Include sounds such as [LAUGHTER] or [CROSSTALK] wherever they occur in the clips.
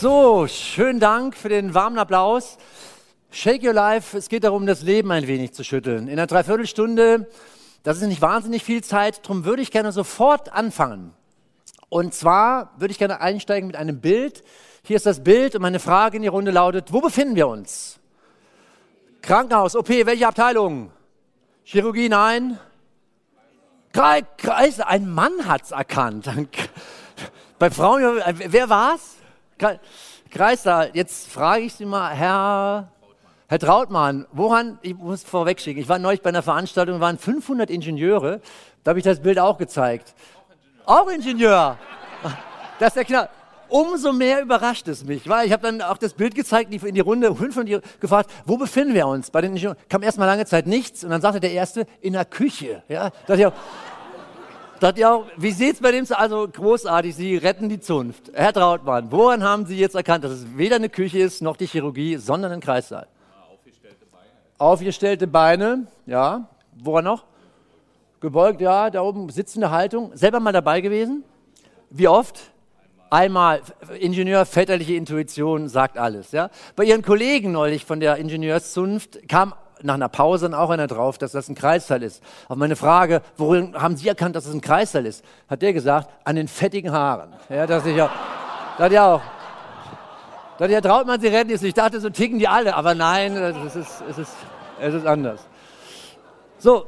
So, schönen Dank für den warmen Applaus. Shake Your Life, es geht darum, das Leben ein wenig zu schütteln. In einer Dreiviertelstunde, das ist nicht wahnsinnig viel Zeit, darum würde ich gerne sofort anfangen. Und zwar würde ich gerne einsteigen mit einem Bild. Hier ist das Bild und meine Frage in die Runde lautet, wo befinden wir uns? Krankenhaus, OP, welche Abteilung? Chirurgie, nein. Kreis, ein Mann hat es erkannt. [LAUGHS] Bei Frauen, wer war's? Kreissaal, jetzt frage ich Sie mal, Herr, Herr Trautmann, woran, ich muss vorwegschicken, ich war neulich bei einer Veranstaltung, waren 500 Ingenieure, da habe ich das Bild auch gezeigt. Auch Ingenieur. Das ist ja klar. Umso mehr überrascht es mich, weil ich habe dann auch das Bild gezeigt in die Runde, fünf und gefragt, wo befinden wir uns? Bei den Ingenieuren kam erstmal lange Zeit nichts und dann sagte der Erste, in der Küche. Ja, dachte ich auch, dachte ich auch, wie sieht's bei dem so? Also großartig, Sie retten die Zunft. Herr Trautmann, woran haben Sie jetzt erkannt, dass es weder eine Küche ist, noch die Chirurgie, sondern ein Kreissaal? Aufgestellte Beine. Aufgestellte Beine, ja. Woran noch? Gebeugt, ja, da oben sitzende Haltung. Selber mal dabei gewesen? Wie oft? Einmal. Ingenieur, väterliche Intuition sagt alles. Ja? Bei Ihren Kollegen neulich von der Ingenieurszunft kam nach einer Pause dann auch einer drauf, dass das ein Kreisteil ist. Auf meine Frage, worin haben Sie erkannt, dass es ein Kreisteil ist, hat der gesagt, an den fettigen Haaren. Ja, dass ich ja, das ja auch. Da ja, traut man, sie retten jetzt. Ich dachte, so ticken die alle, aber nein, es ist, es ist, es ist anders. So,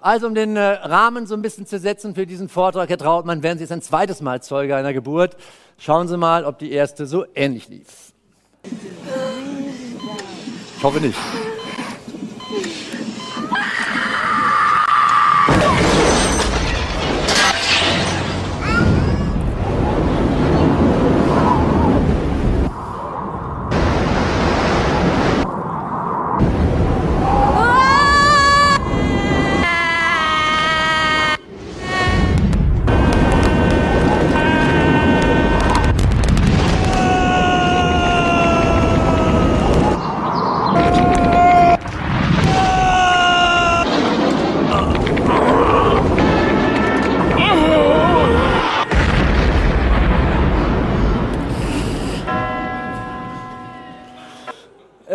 also um den äh, Rahmen so ein bisschen zu setzen für diesen Vortrag, Herr Trautmann, werden Sie jetzt ein zweites Mal Zeuge einer Geburt. Schauen Sie mal, ob die erste so ähnlich lief. Ich hoffe nicht.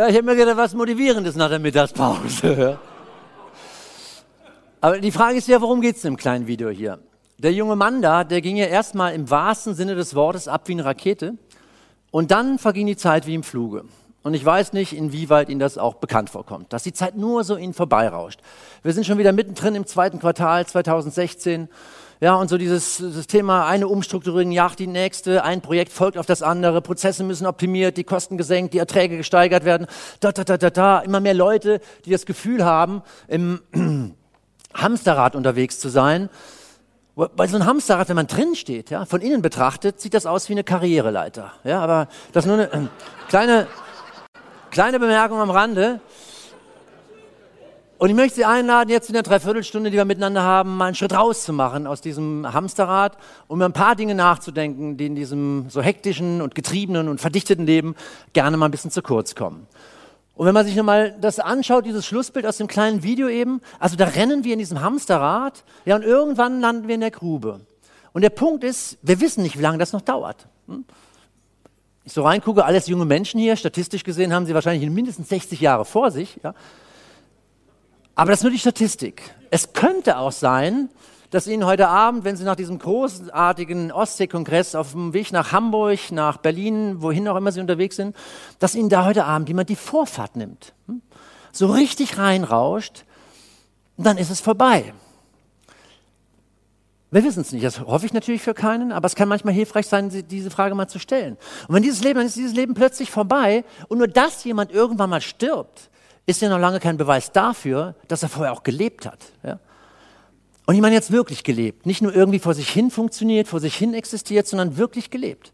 Ich habe mir gedacht, was Motivierendes nach der Mittagspause. Aber die Frage ist ja, worum geht es im kleinen Video hier? Der junge Mann da, der ging ja erstmal im wahrsten Sinne des Wortes ab wie eine Rakete und dann verging die Zeit wie im Fluge. Und ich weiß nicht, inwieweit Ihnen das auch bekannt vorkommt, dass die Zeit nur so Ihnen vorbeirauscht. Wir sind schon wieder mittendrin im zweiten Quartal 2016 ja, und so dieses, das Thema, eine Umstrukturierung jagt die nächste, ein Projekt folgt auf das andere, Prozesse müssen optimiert, die Kosten gesenkt, die Erträge gesteigert werden, da, da, da, da, da. Immer mehr Leute, die das Gefühl haben, im [CLEARS THROAT] Hamsterrad unterwegs zu sein. Bei so einem Hamsterrad, wenn man drin steht, ja, von innen betrachtet, sieht das aus wie eine Karriereleiter. Ja, aber das ist nur eine äh, kleine, kleine Bemerkung am Rande. Und ich möchte Sie einladen, jetzt in der Dreiviertelstunde, die wir miteinander haben, mal einen Schritt rauszumachen aus diesem Hamsterrad mir ein paar Dinge nachzudenken, die in diesem so hektischen und getriebenen und verdichteten Leben gerne mal ein bisschen zu kurz kommen. Und wenn man sich nochmal das anschaut, dieses Schlussbild aus dem kleinen Video eben, also da rennen wir in diesem Hamsterrad, ja, und irgendwann landen wir in der Grube. Und der Punkt ist, wir wissen nicht, wie lange das noch dauert. Hm? Ich so reingucke, alles junge Menschen hier, statistisch gesehen haben sie wahrscheinlich mindestens 60 Jahre vor sich, ja. Aber das ist nur die Statistik. Es könnte auch sein, dass Ihnen heute Abend, wenn Sie nach diesem großartigen Ostseekongress auf dem Weg nach Hamburg, nach Berlin, wohin auch immer Sie unterwegs sind, dass Ihnen da heute Abend jemand die Vorfahrt nimmt. Hm? So richtig reinrauscht, dann ist es vorbei. Wir wissen es nicht, das hoffe ich natürlich für keinen, aber es kann manchmal hilfreich sein, diese Frage mal zu stellen. Und wenn dieses Leben, dann ist dieses Leben plötzlich vorbei und nur dass jemand irgendwann mal stirbt, ist ja noch lange kein Beweis dafür, dass er vorher auch gelebt hat. Ja? Und ich meine jetzt wirklich gelebt. Nicht nur irgendwie vor sich hin funktioniert, vor sich hin existiert, sondern wirklich gelebt.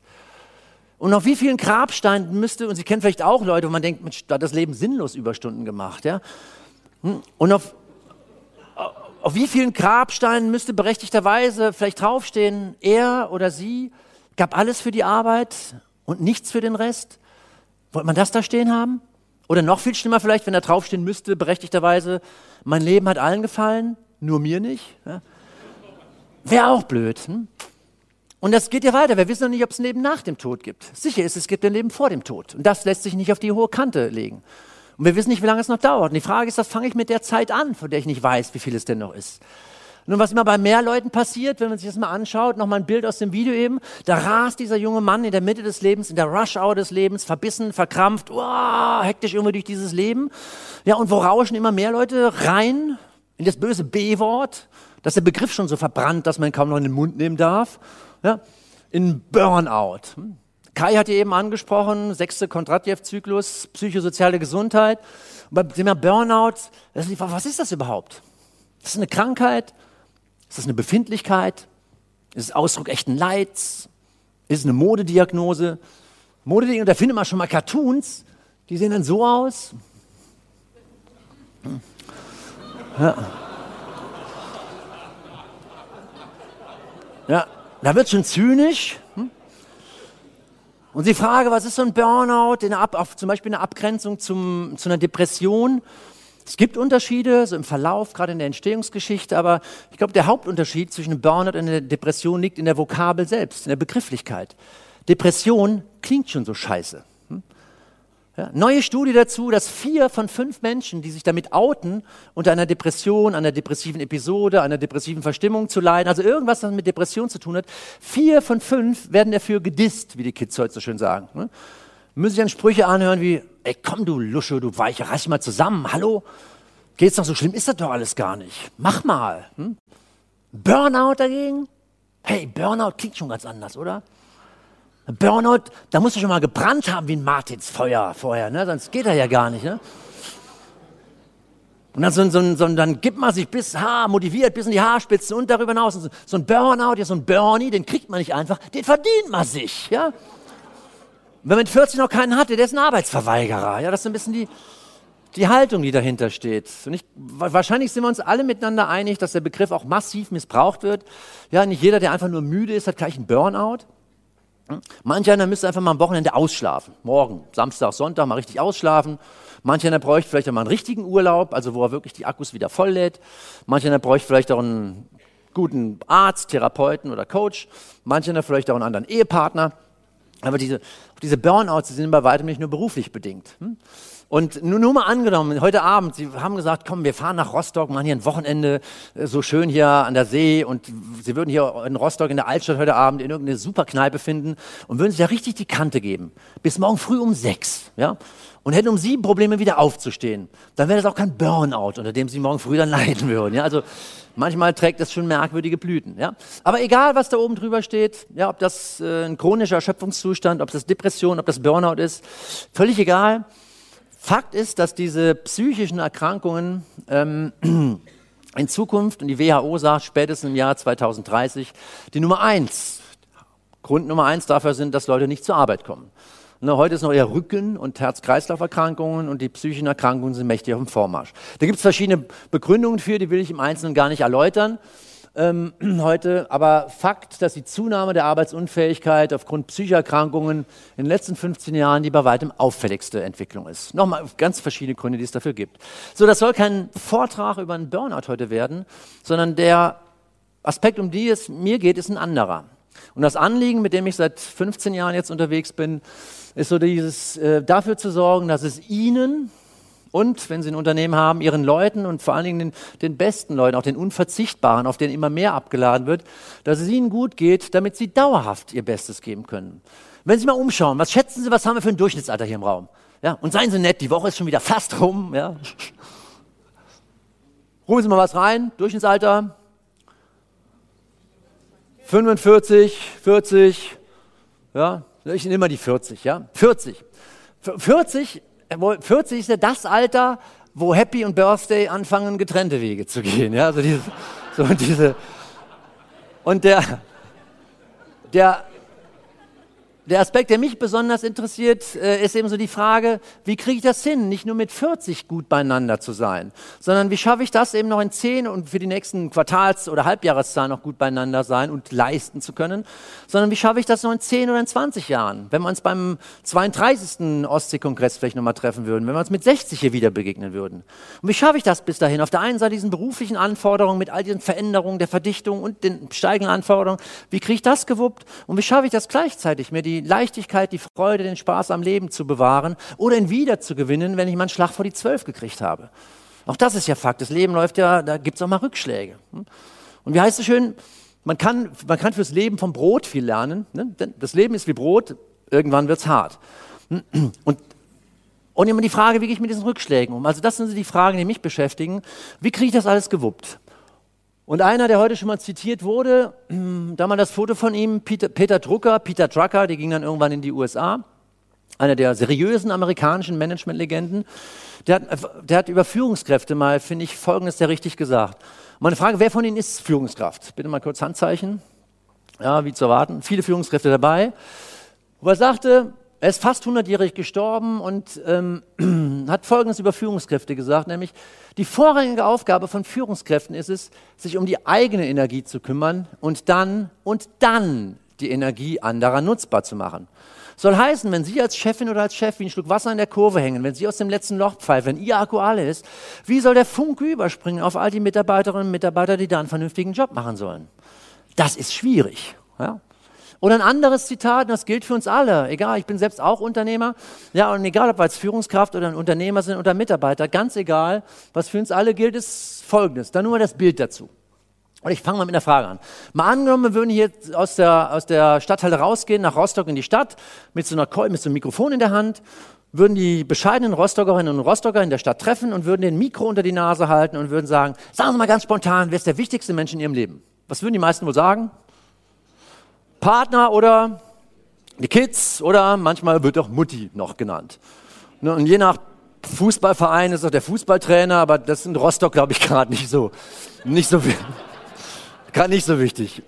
Und auf wie vielen Grabsteinen müsste, und Sie kennen vielleicht auch Leute, wo man denkt, Mensch, da hat das Leben sinnlos Überstunden gemacht, ja. Hm? Und auf, auf wie vielen Grabsteinen müsste berechtigterweise vielleicht draufstehen, er oder sie gab alles für die Arbeit und nichts für den Rest? Wollte man das da stehen haben? Oder noch viel schlimmer vielleicht, wenn da draufstehen müsste, berechtigterweise, mein Leben hat allen gefallen, nur mir nicht. Ja? Wäre auch blöd. Hm? Und das geht ja weiter. Wir wissen noch nicht, ob es ein Leben nach dem Tod gibt. Sicher ist, es gibt ein Leben vor dem Tod. Und das lässt sich nicht auf die hohe Kante legen. Und wir wissen nicht, wie lange es noch dauert. Und die Frage ist, was fange ich mit der Zeit an, von der ich nicht weiß, wie viel es denn noch ist. Nun, was immer bei mehr Leuten passiert, wenn man sich das mal anschaut, nochmal ein Bild aus dem Video eben, da rast dieser junge Mann in der Mitte des Lebens, in der Rush-Hour des Lebens, verbissen, verkrampft, oh, hektisch irgendwie durch dieses Leben. Ja, und wo rauschen immer mehr Leute rein in das böse B-Wort, dass der Begriff schon so verbrannt, dass man kaum noch in den Mund nehmen darf ja, in Burnout. Kai hat hier eben angesprochen, sechste Kondratjew-Zyklus, psychosoziale Gesundheit. Und beim Thema Burnout, was ist das überhaupt? Ist das eine Krankheit? Ist das eine Befindlichkeit? Ist es Ausdruck echten Leids? Ist es eine Modediagnose? Modediagnose, da findet man schon mal Cartoons, die sehen dann so aus. Ja. Ja, da wird schon zynisch. Hm? Und die Frage, was ist so ein Burnout, in Ab, auf, zum Beispiel eine Abgrenzung zum, zu einer Depression? Es gibt Unterschiede, so im Verlauf, gerade in der Entstehungsgeschichte, aber ich glaube, der Hauptunterschied zwischen einem Burnout und einer Depression liegt in der Vokabel selbst, in der Begrifflichkeit. Depression klingt schon so scheiße. Ja, neue Studie dazu, dass vier von fünf Menschen, die sich damit outen, unter einer Depression, einer depressiven Episode, einer depressiven Verstimmung zu leiden, also irgendwas, was mit Depression zu tun hat, vier von fünf werden dafür gedisst, wie die Kids heute so schön sagen. Ne? Müssen sich dann Sprüche anhören wie, ey komm du Lusche, du Weiche, reiß mal zusammen, hallo? Geht's doch so schlimm, ist das doch alles gar nicht. Mach mal. Hm? Burnout dagegen? Hey, Burnout klingt schon ganz anders, oder? Burnout, da musst du schon mal gebrannt haben wie ein Martinsfeuer vorher, ne? sonst geht er ja gar nicht. Ne? Und dann, so, so, so, dann gibt man sich bis Haar, motiviert bis in die Haarspitzen und darüber hinaus. So, so ein Burnout, ja, so ein Bernie, den kriegt man nicht einfach, den verdient man sich. Ja? Wenn man mit 40 noch keinen hatte, der ist ein Arbeitsverweigerer. Ja? Das ist ein bisschen die, die Haltung, die dahinter steht. Und ich, wahrscheinlich sind wir uns alle miteinander einig, dass der Begriff auch massiv missbraucht wird. Ja, nicht jeder, der einfach nur müde ist, hat gleich einen Burnout. Manch einer müsste einfach mal am Wochenende ausschlafen. Morgen, Samstag, Sonntag mal richtig ausschlafen. Manch einer bräuchte vielleicht auch mal einen richtigen Urlaub, also wo er wirklich die Akkus wieder voll lädt. Manch einer bräuchte vielleicht auch einen guten Arzt, Therapeuten oder Coach. Manch einer vielleicht auch einen anderen Ehepartner. Aber diese, diese Burnouts die sind bei weitem nicht nur beruflich bedingt. Hm? Und nur, nur mal angenommen, heute Abend, Sie haben gesagt, komm, wir fahren nach Rostock, machen hier ein Wochenende, äh, so schön hier an der See und Sie würden hier in Rostock in der Altstadt heute Abend in irgendeine Superkneipe finden und würden sich da richtig die Kante geben. Bis morgen früh um sechs, ja? Und hätten um sieben Probleme wieder aufzustehen. Dann wäre das auch kein Burnout, unter dem Sie morgen früh dann [LAUGHS] leiden würden, ja? Also, manchmal trägt das schon merkwürdige Blüten, ja? Aber egal, was da oben drüber steht, ja, ob das äh, ein chronischer Erschöpfungszustand, ob das Depression, ob das Burnout ist, völlig egal. Fakt ist, dass diese psychischen Erkrankungen ähm, [CLEARS THROAT] in Zukunft, und die WHO sagt spätestens im Jahr 2030, die Nummer eins, Grund Nummer eins dafür sind, dass Leute nicht zur Arbeit kommen. Ne, heute ist noch eher Rücken- und Herz-Kreislauf-Erkrankungen und die psychischen Erkrankungen sind mächtig auf dem Vormarsch. Da gibt es verschiedene Begründungen für, die will ich im Einzelnen gar nicht erläutern ähm, [CLEARS THROAT] heute. Aber Fakt, dass die Zunahme der Arbeitsunfähigkeit aufgrund Psychoerkrankungen in den letzten 15 Jahren die bei weitem auffälligste Entwicklung ist. Nochmal ganz verschiedene Gründe, die es dafür gibt. So, das soll kein Vortrag über einen Burnout heute werden, sondern der Aspekt, um die es mir geht, ist ein anderer. Und das Anliegen, mit dem ich seit 15 Jahren jetzt unterwegs bin, ist so dieses, äh, dafür zu sorgen, dass es Ihnen und, wenn Sie ein Unternehmen haben, Ihren Leuten und vor allen Dingen den, den, besten Leuten, auch den unverzichtbaren, auf denen immer mehr abgeladen wird, dass es Ihnen gut geht, damit Sie dauerhaft Ihr Bestes geben können. Wenn Sie mal umschauen, was schätzen Sie, was haben wir für ein Durchschnittsalter hier im Raum? Ja, und seien Sie nett, die Woche ist schon wieder fast rum. Ja. [LAUGHS] Rufen Sie mal was rein, Durchschnittsalter 45, 40, ja, ich nehme mal die 40, ja, 40. 40 40 ist ja das Alter, wo Happy und Birthday anfangen, getrennte Wege zu gehen. Ja, also dieses, So, diese, und der, der, der Aspekt, der mich besonders interessiert, äh, ist eben so die Frage, wie kriege ich das hin, nicht nur mit 40 gut beieinander zu sein, sondern wie schaffe ich das eben noch in 10 und für die nächsten Quartals- oder Halbjahreszahlen noch gut beieinander sein und leisten zu können, sondern wie schaffe ich das noch in 10 oder in 20 Jahren, wenn wir uns beim 32. Ostseekongress vielleicht nochmal treffen würden, wenn wir uns mit 60 hier wieder begegnen würden. Und wie schaffe ich das bis dahin? Auf der einen Seite diesen beruflichen Anforderungen mit all diesen Veränderungen der Verdichtung und den steigenden Anforderungen, wie kriege ich das gewuppt und wie schaffe ich das gleichzeitig, mir die Leichtigkeit, die Freude, den Spaß am Leben zu bewahren oder ihn wieder zu gewinnen, wenn ich mal einen Schlag vor die Zwölf gekriegt habe. Auch das ist ja Fakt. Das Leben läuft ja, da gibt es auch mal Rückschläge. Hm? Und wie heißt es schön? Man kann, man kann fürs Leben vom Brot viel lernen. Ne? Das Leben ist wie Brot, irgendwann wird es hart. [CLEARS THROAT] Und, und immer die Frage, wie gehe ich mit diesen Rückschlägen um? Also das sind die Fragen, die mich beschäftigen. Wie kriege ich das alles gewuppt? Und einer, der heute schon mal zitiert wurde, da mal das Foto von ihm, Peter, Peter Drucker, Peter Drucker, der ging dann irgendwann in die USA, einer der seriösen amerikanischen Managementlegenden, der hat, der hat über Führungskräfte mal, finde ich, Folgendes sehr richtig gesagt. Meine Frage, wer von Ihnen ist Führungskraft? Bitte mal kurz Handzeichen. Ja, wie zu erwarten. Viele Führungskräfte dabei. Wo er sagte, er ist fast 100-jährig gestorben und ähm, [CLEARS THROAT] hat Folgendes über Führungskräfte gesagt, nämlich die vorrangige Aufgabe von Führungskräften ist es, sich um die eigene Energie zu kümmern und dann und dann die Energie anderer nutzbar zu machen. Soll heißen, wenn Sie als Chefin oder als Chef wie ein Schluck Wasser in der Kurve hängen, wenn Sie aus dem letzten Loch pfeifen, wenn Ihr Akku alle ist, wie soll der Funke überspringen auf all die Mitarbeiterinnen und Mitarbeiter, die da einen vernünftigen Job machen sollen? Das ist schwierig. Ja? Oder ein anderes Zitat, das gilt für uns alle. Egal, ich bin selbst auch Unternehmer. Ja, und egal, ob wir als Führungskraft oder ein Unternehmer sind oder Mitarbeiter, ganz egal, was für uns alle gilt, ist Folgendes. Dann nur mal das Bild dazu. Und ich fange mal mit einer Frage an. Mal angenommen, wir würden hier aus der, aus der Stadthalle rausgehen, nach Rostock in die Stadt, mit so, einer, mit so einem Mikrofon in der Hand, würden die bescheidenen Rostockerinnen und Rostocker in der Stadt treffen und würden den Mikro unter die Nase halten und würden sagen, sagen Sie mal ganz spontan, wer ist der wichtigste Mensch in Ihrem Leben? Was würden die meisten wohl sagen? Partner oder die Kids oder manchmal wird auch Mutti noch genannt. Ne, und je nach Fußballverein ist auch der Fußballtrainer, aber das ist in Rostock, glaube ich, [LAUGHS] gerade nicht so, nicht so, gerade [LAUGHS] nicht so wichtig.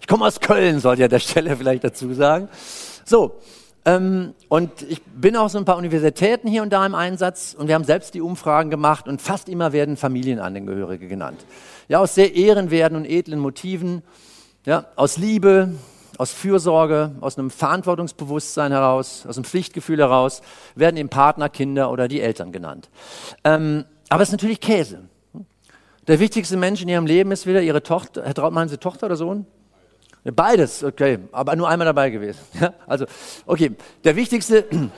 Ich komme aus Köln, sollte ich an der Stelle vielleicht dazu sagen. So, ähm, und ich bin auch so ein paar Universitäten hier und da im Einsatz und wir haben selbst die Umfragen gemacht und fast immer werden Familienangehörige genannt. Ja, aus sehr ehrenwerten und edlen Motiven, ja, aus Liebe, aus Fürsorge, aus einem Verantwortungsbewusstsein heraus, aus einem Pflichtgefühl heraus, werden eben Partner, Kinder oder die Eltern genannt. Ähm, aber es ist natürlich Käse. Der wichtigste Mensch in ihrem Leben ist wieder ihre Tochter. Herr Traut, meinen Sie Tochter oder Sohn? Beides, okay, aber nur einmal dabei gewesen. [LAUGHS] Ja, also, okay, der wichtigste. [CLEARS THROAT]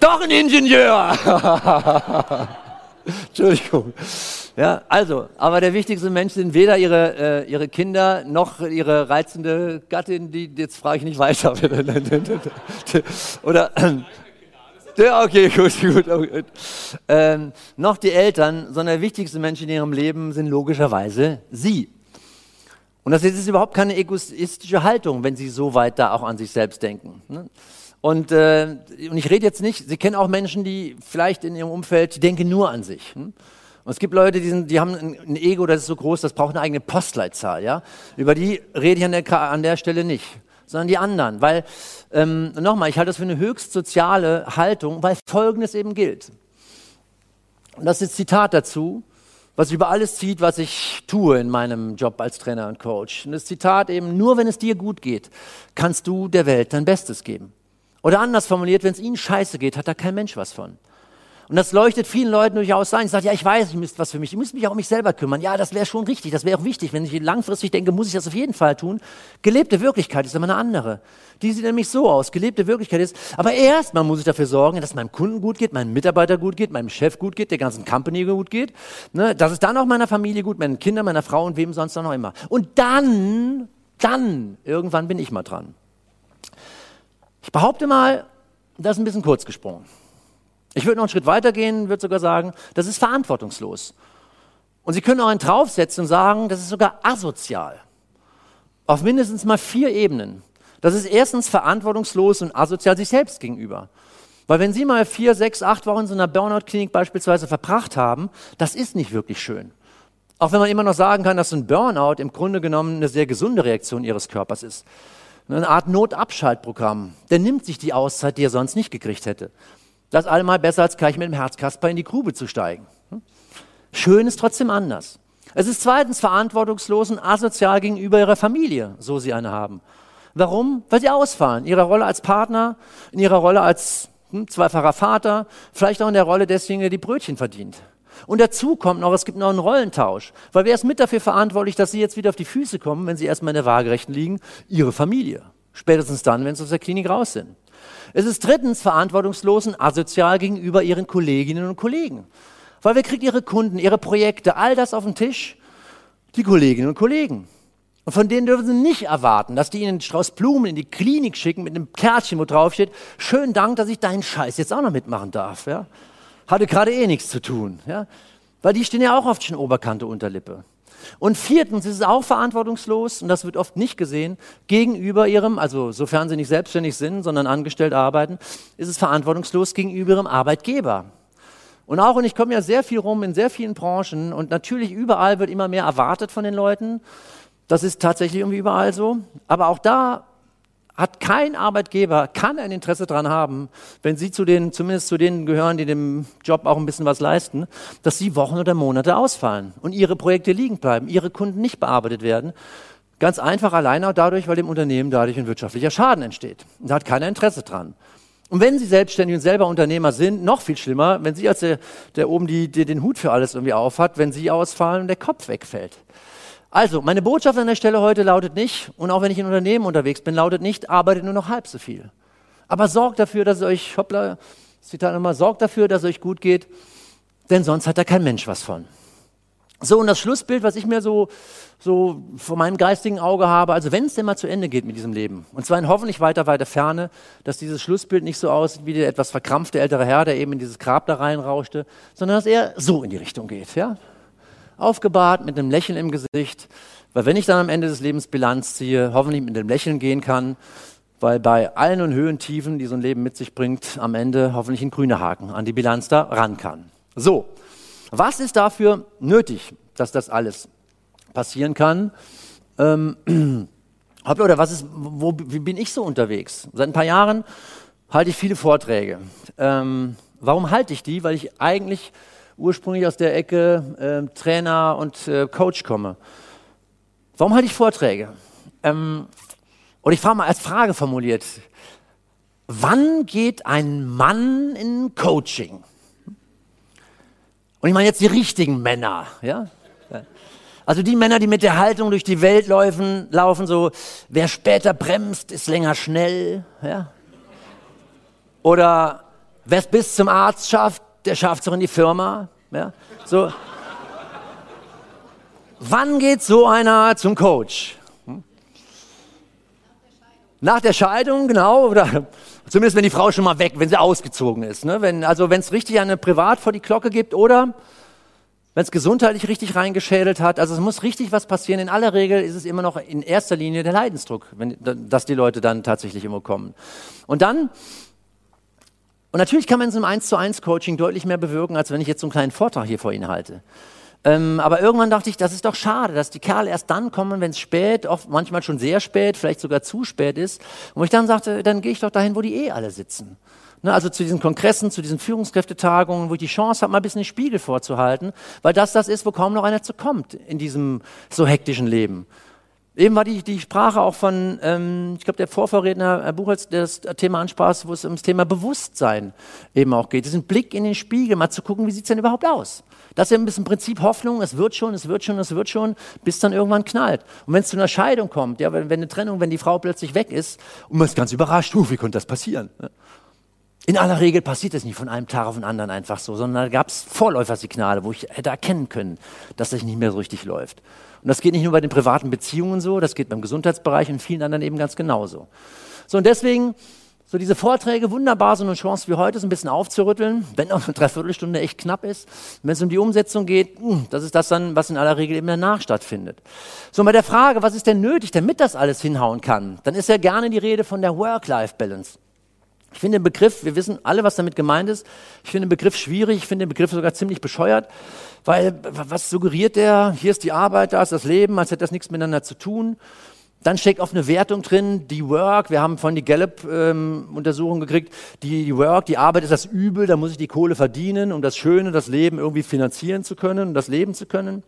Doch ein Ingenieur! [LAUGHS] Entschuldigung. Ja, also, aber der wichtigste Mensch sind weder ihre, äh, ihre Kinder noch ihre reizende Gattin, die, jetzt frage ich nicht weiter. [LAUGHS] Oder, [CLEARS THROAT] ja, okay, gut, gut. gut. Ähm, noch die Eltern, sondern der wichtigste Mensch in ihrem Leben sind logischerweise sie. Und das ist überhaupt keine egoistische Haltung, wenn sie so weit da auch an sich selbst denken. Ne? Und, äh, und ich rede jetzt nicht, Sie kennen auch Menschen, die vielleicht in ihrem Umfeld, die denken nur an sich. Hm? Und es gibt Leute, die, sind, die haben ein Ego, das ist so groß, das braucht eine eigene Postleitzahl. Ja? Über die rede ich an der, an der Stelle nicht, sondern die anderen. Weil, ähm, nochmal, ich halte das für eine höchst soziale Haltung, weil Folgendes eben gilt. Und das ist Zitat dazu, was über alles zieht, was ich tue in meinem Job als Trainer und Coach. Und das Zitat eben, nur wenn es dir gut geht, kannst du der Welt dein Bestes geben. Oder anders formuliert, wenn es ihnen scheiße geht, hat da kein Mensch was von. Und das leuchtet vielen Leuten durchaus ein. Ich sage, ja, ich weiß, ich müsste was für mich. Ich muss mich auch um mich selber kümmern. Ja, das wäre schon richtig. Das wäre auch wichtig. Wenn ich langfristig denke, muss ich das auf jeden Fall tun. Gelebte Wirklichkeit ist immer eine andere. Die sieht nämlich so aus. Gelebte Wirklichkeit ist, aber erstmal muss ich dafür sorgen, dass meinem Kunden gut geht, meinem Mitarbeiter gut geht, meinem Chef gut geht, der ganzen Company gut geht. Ne, dass es dann auch meiner Familie gut, meinen Kindern, meiner Frau und wem sonst noch immer. Und dann, dann, irgendwann bin ich mal dran. Ich behaupte mal, das ist ein bisschen kurz gesprungen. Ich würde noch einen Schritt weiter gehen, würde sogar sagen, das ist verantwortungslos. Und Sie können auch einen draufsetzen und sagen, das ist sogar asozial. Auf mindestens mal vier Ebenen. Das ist erstens verantwortungslos und asozial sich selbst gegenüber. Weil wenn Sie mal vier, sechs, acht Wochen in so einer Burnout-Klinik beispielsweise verbracht haben, das ist nicht wirklich schön. Auch wenn man immer noch sagen kann, dass ein Burnout im Grunde genommen eine sehr gesunde Reaktion Ihres Körpers ist. Eine Art Notabschaltprogramm. Der nimmt sich die Auszeit, die er sonst nicht gekriegt hätte. Das ist allemal besser, als gleich mit dem Herzkasper in die Grube zu steigen. Schön ist trotzdem anders. Es ist zweitens verantwortungslos und asozial gegenüber ihrer Familie, so sie eine haben. Warum? Weil sie ausfallen. In ihrer Rolle als Partner, in ihrer Rolle als hm, zweifacher Vater, vielleicht auch in der Rolle desjenigen, der die Brötchen verdient. Und dazu kommt noch, es gibt noch einen Rollentausch. Weil wer ist mit dafür verantwortlich, dass sie jetzt wieder auf die Füße kommen, wenn sie erstmal in der Waagerechten liegen? Ihre Familie. Spätestens dann, wenn sie aus der Klinik raus sind. Es ist drittens verantwortungslos und asozial gegenüber ihren Kolleginnen und Kollegen. Weil wer kriegt ihre Kunden, ihre Projekte, all das auf den Tisch? Die Kolleginnen und Kollegen. Und von denen dürfen sie nicht erwarten, dass die ihnen einen Strauß Blumen in die Klinik schicken mit einem Kärtchen, wo drauf steht, schönen Dank, dass ich deinen Scheiß jetzt auch noch mitmachen darf. Ja? Hatte gerade eh nichts zu tun. Ja? Weil die stehen ja auch oft schon Oberkante Unterlippe. Und viertens ist es auch verantwortungslos, und das wird oft nicht gesehen, gegenüber ihrem, also sofern sie nicht selbstständig sind, sondern angestellt arbeiten, ist es verantwortungslos gegenüber ihrem Arbeitgeber. Und auch, und ich komme ja sehr viel rum in sehr vielen Branchen, und natürlich überall wird immer mehr erwartet von den Leuten. Das ist tatsächlich irgendwie überall so. Aber auch da hat kein Arbeitgeber, kann ein Interesse daran haben, wenn Sie zu den, zumindest zu denen gehören, die dem Job auch ein bisschen was leisten, dass Sie Wochen oder Monate ausfallen und Ihre Projekte liegen bleiben, Ihre Kunden nicht bearbeitet werden. Ganz einfach alleine auch dadurch, weil dem Unternehmen dadurch ein wirtschaftlicher Schaden entsteht. Und da hat keiner Interesse dran. Und wenn Sie selbstständig und selber Unternehmer sind, noch viel schlimmer, wenn Sie als der, der oben die, die den Hut für alles irgendwie aufhat, wenn Sie ausfallen und der Kopf wegfällt. Also, meine Botschaft an der Stelle heute lautet nicht, und auch wenn ich in Unternehmen unterwegs bin, lautet nicht, arbeitet nur noch halb so viel. Aber sorgt dafür, dass es euch, hoppla, Zitat nochmal, sorgt dafür, dass es euch gut geht, denn sonst hat da kein Mensch was von. So, und das Schlussbild, was ich mir so, so vor meinem geistigen Auge habe, also wenn es denn mal zu Ende geht mit diesem Leben, und zwar in hoffentlich weiter, weiter Ferne, dass dieses Schlussbild nicht so aussieht wie der etwas verkrampfte ältere Herr, der eben in dieses Grab da reinrauschte, sondern dass er so in die Richtung geht, ja? Aufgebahrt mit einem Lächeln im Gesicht, weil wenn ich dann am Ende des Lebens Bilanz ziehe, hoffentlich mit einem Lächeln gehen kann, weil bei allen und Höhen, Tiefen, die so ein Leben mit sich bringt, am Ende hoffentlich ein grüner Haken an die Bilanz da ran kann. So, was ist dafür nötig, dass das alles passieren kann? Ähm, [CLEARS THROAT] oder was ist, wo, wie bin ich so unterwegs? Seit ein paar Jahren halte ich viele Vorträge. Ähm, warum halte ich die? Weil ich eigentlich ursprünglich aus der Ecke äh, Trainer und äh, Coach komme. Warum halte ich Vorträge? Ähm, und ich frage mal als Frage formuliert, wann geht ein Mann in Coaching? Und ich meine jetzt die richtigen Männer, ja? Also die Männer, die mit der Haltung durch die Welt laufen, laufen so, wer später bremst, ist länger schnell, ja? Oder wer es bis zum Arzt schafft, der schafft es auch in die Firma. Ja? So. Wann geht so einer zum Coach? Hm? Nach der Scheidung, genau, oder zumindest wenn die Frau schon mal weg, wenn sie ausgezogen ist. Ne? Wenn, also wenn es richtig eine Privat vor die Glocke gibt oder wenn es gesundheitlich richtig reingeschädelt hat. Also es muss richtig was passieren. In aller Regel ist es immer noch in erster Linie der Leidensdruck, wenn, dass die Leute dann tatsächlich immer kommen. Und dann und natürlich kann man in so einem 1 zu 1 Coaching deutlich mehr bewirken, als wenn ich jetzt so einen kleinen Vortrag hier vor Ihnen halte. Ähm, aber irgendwann dachte ich, das ist doch schade, dass die Kerle erst dann kommen, wenn es spät, oft manchmal schon sehr spät, vielleicht sogar zu spät ist. Und ich dann sagte, dann gehe ich doch dahin, wo die eh alle sitzen. Ne, also zu diesen Kongressen, zu diesen Führungskräftetagungen, wo ich die Chance habe, mal ein bisschen den Spiegel vorzuhalten, weil das das ist, wo kaum noch einer zu kommt in diesem so hektischen Leben. Eben war die, die Sprache auch von, ähm, ich glaube, der Vorvorredner Herr Buchholz, der das Thema ansprach, wo es ums Thema Bewusstsein eben auch geht. Diesen Blick in den Spiegel, mal zu gucken, wie sieht's denn überhaupt aus? Das ist ein bisschen Prinzip Hoffnung, es wird schon, es wird schon, es wird schon, bis dann irgendwann knallt. Und wenn es zu einer Scheidung kommt, ja, wenn, wenn eine Trennung, wenn die Frau plötzlich weg ist und man ist ganz überrascht, uh, wie konnte das passieren? In aller Regel passiert das nicht von einem Tag auf den anderen einfach so, sondern da gab es Vorläufersignale, wo ich hätte erkennen können, dass das nicht mehr so richtig läuft. Und das geht nicht nur bei den privaten Beziehungen so, das geht beim Gesundheitsbereich und vielen anderen eben ganz genauso. So, und deswegen, so diese Vorträge, wunderbar, so eine Chance wie heute, so ein bisschen aufzurütteln, wenn auch eine Dreiviertelstunde echt knapp ist. Wenn es um die Umsetzung geht, hm, das ist das dann, was in aller Regel eben danach stattfindet. So, bei der Frage, was ist denn nötig, damit das alles hinhauen kann, dann ist ja gerne die Rede von der Work-Life-Balance. Ich finde den Begriff, wir wissen alle, was damit gemeint ist. Ich finde den Begriff schwierig, ich finde den Begriff sogar ziemlich bescheuert, weil was suggeriert der? Hier ist die Arbeit, da ist das Leben, als hätte das nichts miteinander zu tun. Dann steckt oft eine Wertung drin, die Work, wir haben von die Gallup-Untersuchung ähm, gekriegt, die, Work, die Arbeit ist das Übel, da muss ich die Kohle verdienen, um das Schöne, das Leben irgendwie finanzieren zu können, um das leben zu können.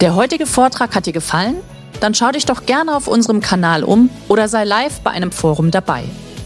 Der heutige Vortrag hat dir gefallen? Dann schau dich doch gerne auf unserem Kanal um oder sei live bei einem Forum dabei.